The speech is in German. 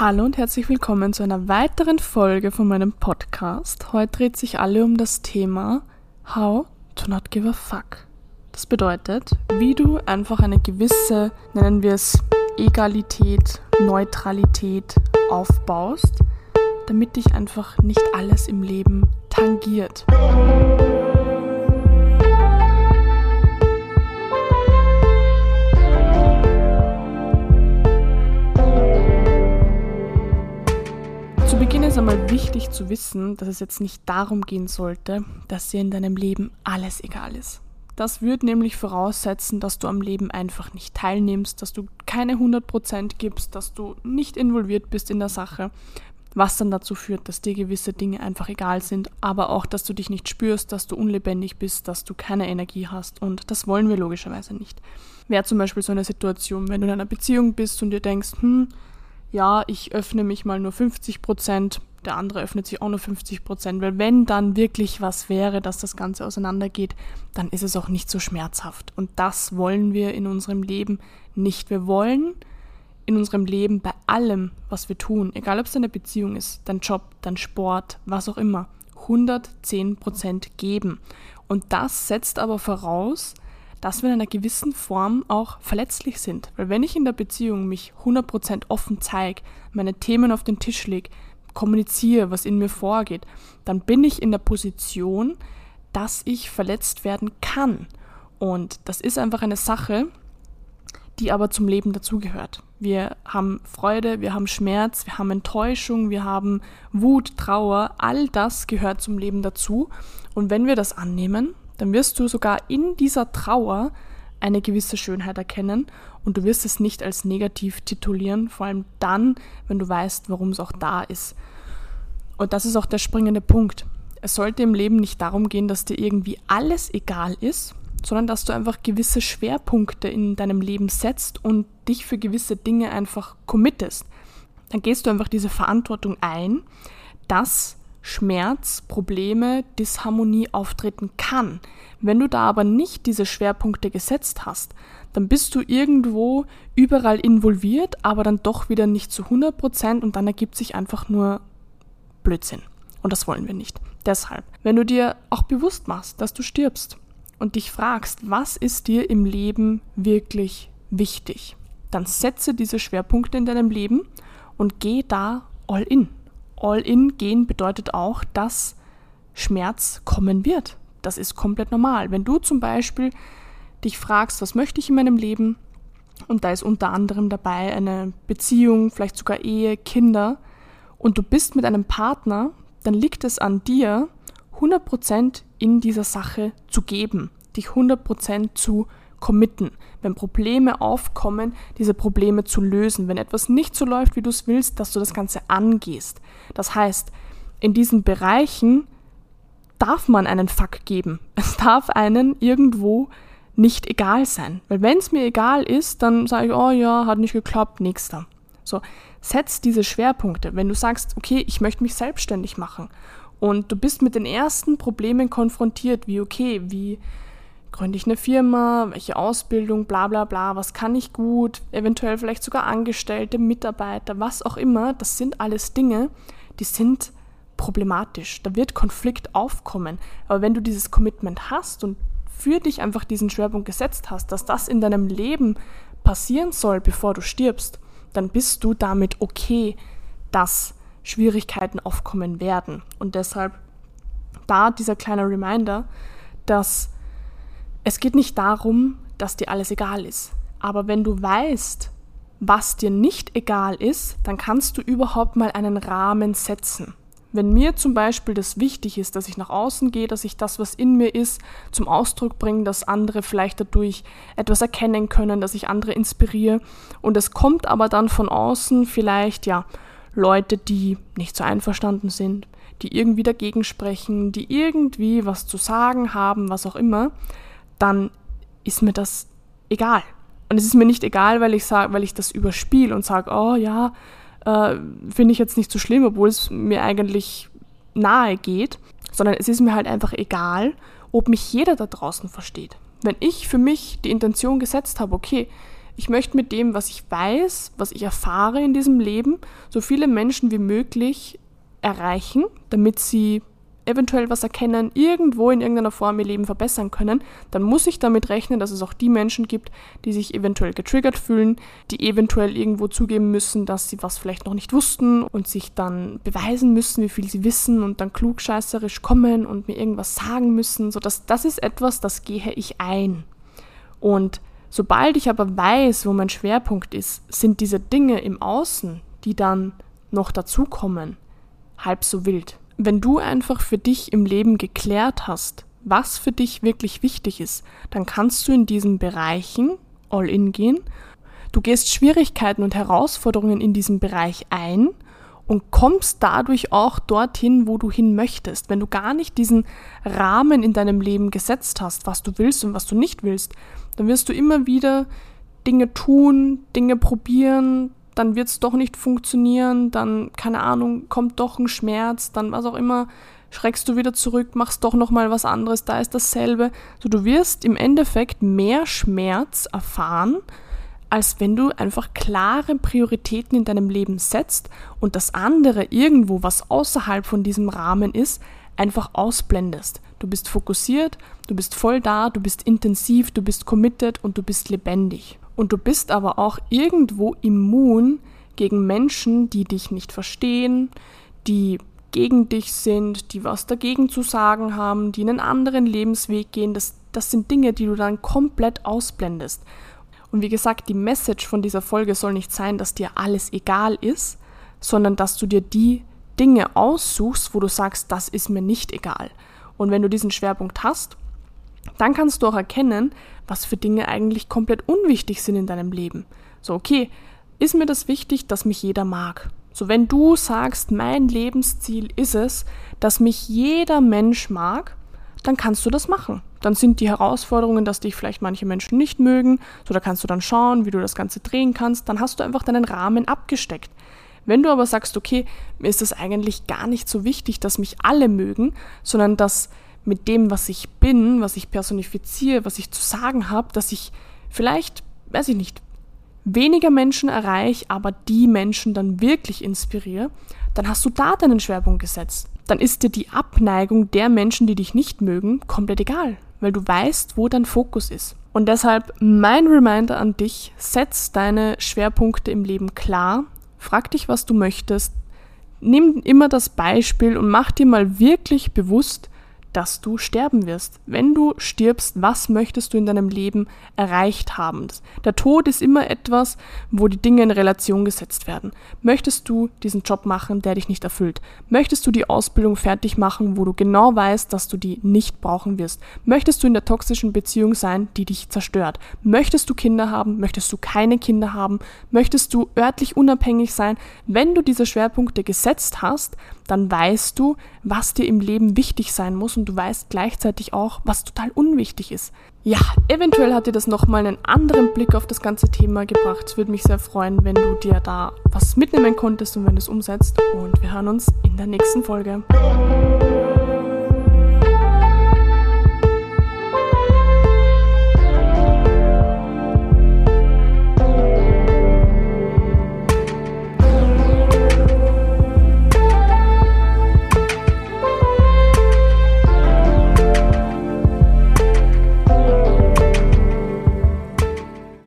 Hallo und herzlich willkommen zu einer weiteren Folge von meinem Podcast. Heute dreht sich alle um das Thema How to not give a fuck. Das bedeutet, wie du einfach eine gewisse, nennen wir es Egalität, Neutralität aufbaust, damit dich einfach nicht alles im Leben tangiert. Ist einmal wichtig zu wissen, dass es jetzt nicht darum gehen sollte, dass dir in deinem Leben alles egal ist. Das würde nämlich voraussetzen, dass du am Leben einfach nicht teilnimmst, dass du keine 100% gibst, dass du nicht involviert bist in der Sache, was dann dazu führt, dass dir gewisse Dinge einfach egal sind, aber auch, dass du dich nicht spürst, dass du unlebendig bist, dass du keine Energie hast und das wollen wir logischerweise nicht. Wäre zum Beispiel so eine Situation, wenn du in einer Beziehung bist und dir denkst, hm, ja, ich öffne mich mal nur 50 Prozent, der andere öffnet sich auch nur 50 Prozent, weil wenn dann wirklich was wäre, dass das Ganze auseinandergeht, dann ist es auch nicht so schmerzhaft. Und das wollen wir in unserem Leben nicht. Wir wollen in unserem Leben bei allem, was wir tun, egal ob es eine Beziehung ist, dein Job, dein Sport, was auch immer, 110 Prozent geben. Und das setzt aber voraus, dass wir in einer gewissen Form auch verletzlich sind. Weil wenn ich in der Beziehung mich 100% offen zeige, meine Themen auf den Tisch lege, kommuniziere, was in mir vorgeht, dann bin ich in der Position, dass ich verletzt werden kann. Und das ist einfach eine Sache, die aber zum Leben dazugehört. Wir haben Freude, wir haben Schmerz, wir haben Enttäuschung, wir haben Wut, Trauer, all das gehört zum Leben dazu. Und wenn wir das annehmen, dann wirst du sogar in dieser Trauer eine gewisse Schönheit erkennen und du wirst es nicht als negativ titulieren, vor allem dann, wenn du weißt, warum es auch da ist. Und das ist auch der springende Punkt. Es sollte im Leben nicht darum gehen, dass dir irgendwie alles egal ist, sondern dass du einfach gewisse Schwerpunkte in deinem Leben setzt und dich für gewisse Dinge einfach committest. Dann gehst du einfach diese Verantwortung ein, dass Schmerz, Probleme, Disharmonie auftreten kann. Wenn du da aber nicht diese Schwerpunkte gesetzt hast, dann bist du irgendwo überall involviert, aber dann doch wieder nicht zu 100 Prozent und dann ergibt sich einfach nur Blödsinn. Und das wollen wir nicht. Deshalb, wenn du dir auch bewusst machst, dass du stirbst und dich fragst, was ist dir im Leben wirklich wichtig, dann setze diese Schwerpunkte in deinem Leben und geh da all in. All-in gehen bedeutet auch, dass Schmerz kommen wird. Das ist komplett normal. Wenn du zum Beispiel dich fragst, was möchte ich in meinem Leben, und da ist unter anderem dabei eine Beziehung, vielleicht sogar Ehe, Kinder, und du bist mit einem Partner, dann liegt es an dir, 100% in dieser Sache zu geben, dich 100% zu committen, wenn Probleme aufkommen, diese Probleme zu lösen, wenn etwas nicht so läuft, wie du es willst, dass du das Ganze angehst. Das heißt, in diesen Bereichen darf man einen Fuck geben. Es darf einen irgendwo nicht egal sein. Weil wenn es mir egal ist, dann sage ich, oh ja, hat nicht geklappt, nächster. So, setz diese Schwerpunkte. Wenn du sagst, okay, ich möchte mich selbstständig machen und du bist mit den ersten Problemen konfrontiert, wie okay, wie gründe ich eine Firma, welche Ausbildung, bla bla bla, was kann ich gut, eventuell vielleicht sogar Angestellte, Mitarbeiter, was auch immer, das sind alles Dinge, die sind problematisch. Da wird Konflikt aufkommen. Aber wenn du dieses Commitment hast und für dich einfach diesen Schwerpunkt gesetzt hast, dass das in deinem Leben passieren soll, bevor du stirbst, dann bist du damit okay, dass Schwierigkeiten aufkommen werden. Und deshalb da dieser kleine Reminder, dass es geht nicht darum, dass dir alles egal ist. Aber wenn du weißt, was dir nicht egal ist, dann kannst du überhaupt mal einen Rahmen setzen. Wenn mir zum Beispiel das wichtig ist, dass ich nach außen gehe, dass ich das, was in mir ist, zum Ausdruck bringe, dass andere vielleicht dadurch etwas erkennen können, dass ich andere inspiriere und es kommt aber dann von außen vielleicht, ja, Leute, die nicht so einverstanden sind, die irgendwie dagegen sprechen, die irgendwie was zu sagen haben, was auch immer, dann ist mir das egal. Und es ist mir nicht egal, weil ich sage, weil ich das überspiele und sage, oh ja, äh, finde ich jetzt nicht so schlimm, obwohl es mir eigentlich nahe geht, sondern es ist mir halt einfach egal, ob mich jeder da draußen versteht. Wenn ich für mich die Intention gesetzt habe, okay, Ich möchte mit dem, was ich weiß, was ich erfahre in diesem Leben, so viele Menschen wie möglich erreichen, damit sie eventuell was erkennen, irgendwo in irgendeiner Form ihr Leben verbessern können, dann muss ich damit rechnen, dass es auch die Menschen gibt, die sich eventuell getriggert fühlen, die eventuell irgendwo zugeben müssen, dass sie was vielleicht noch nicht wussten und sich dann beweisen müssen, wie viel sie wissen und dann klugscheißerisch kommen und mir irgendwas sagen müssen. So dass das ist etwas, das gehe ich ein. Und sobald ich aber weiß, wo mein Schwerpunkt ist, sind diese Dinge im Außen, die dann noch dazukommen, halb so wild wenn du einfach für dich im Leben geklärt hast, was für dich wirklich wichtig ist, dann kannst du in diesen Bereichen all in gehen. Du gehst Schwierigkeiten und Herausforderungen in diesem Bereich ein und kommst dadurch auch dorthin, wo du hin möchtest. Wenn du gar nicht diesen Rahmen in deinem Leben gesetzt hast, was du willst und was du nicht willst, dann wirst du immer wieder Dinge tun, Dinge probieren, dann wird es doch nicht funktionieren, dann, keine Ahnung, kommt doch ein Schmerz, dann was auch immer, schreckst du wieder zurück, machst doch nochmal was anderes, da ist dasselbe. So, du wirst im Endeffekt mehr Schmerz erfahren, als wenn du einfach klare Prioritäten in deinem Leben setzt und das andere irgendwo, was außerhalb von diesem Rahmen ist, einfach ausblendest. Du bist fokussiert, du bist voll da, du bist intensiv, du bist committed und du bist lebendig. Und du bist aber auch irgendwo immun gegen Menschen, die dich nicht verstehen, die gegen dich sind, die was dagegen zu sagen haben, die einen anderen Lebensweg gehen. Das, das sind Dinge, die du dann komplett ausblendest. Und wie gesagt, die Message von dieser Folge soll nicht sein, dass dir alles egal ist, sondern dass du dir die Dinge aussuchst, wo du sagst, das ist mir nicht egal. Und wenn du diesen Schwerpunkt hast, dann kannst du auch erkennen, was für Dinge eigentlich komplett unwichtig sind in deinem Leben. So, okay, ist mir das wichtig, dass mich jeder mag? So, wenn du sagst, mein Lebensziel ist es, dass mich jeder Mensch mag, dann kannst du das machen. Dann sind die Herausforderungen, dass dich vielleicht manche Menschen nicht mögen, so da kannst du dann schauen, wie du das Ganze drehen kannst, dann hast du einfach deinen Rahmen abgesteckt. Wenn du aber sagst, okay, mir ist es eigentlich gar nicht so wichtig, dass mich alle mögen, sondern dass mit dem, was ich bin, was ich personifiziere, was ich zu sagen habe, dass ich vielleicht, weiß ich nicht, weniger Menschen erreiche, aber die Menschen dann wirklich inspiriere, dann hast du da deinen Schwerpunkt gesetzt. Dann ist dir die Abneigung der Menschen, die dich nicht mögen, komplett egal, weil du weißt, wo dein Fokus ist. Und deshalb mein Reminder an dich, setz deine Schwerpunkte im Leben klar, frag dich, was du möchtest, nimm immer das Beispiel und mach dir mal wirklich bewusst, dass du sterben wirst. Wenn du stirbst, was möchtest du in deinem Leben erreicht haben? Der Tod ist immer etwas, wo die Dinge in Relation gesetzt werden. Möchtest du diesen Job machen, der dich nicht erfüllt? Möchtest du die Ausbildung fertig machen, wo du genau weißt, dass du die nicht brauchen wirst? Möchtest du in der toxischen Beziehung sein, die dich zerstört? Möchtest du Kinder haben? Möchtest du keine Kinder haben? Möchtest du örtlich unabhängig sein? Wenn du diese Schwerpunkte gesetzt hast, dann weißt du, was dir im Leben wichtig sein muss und du weißt gleichzeitig auch, was total unwichtig ist. Ja, eventuell hat dir das nochmal einen anderen Blick auf das ganze Thema gebracht. Es würde mich sehr freuen, wenn du dir da was mitnehmen konntest und wenn du es umsetzt. Und wir hören uns in der nächsten Folge.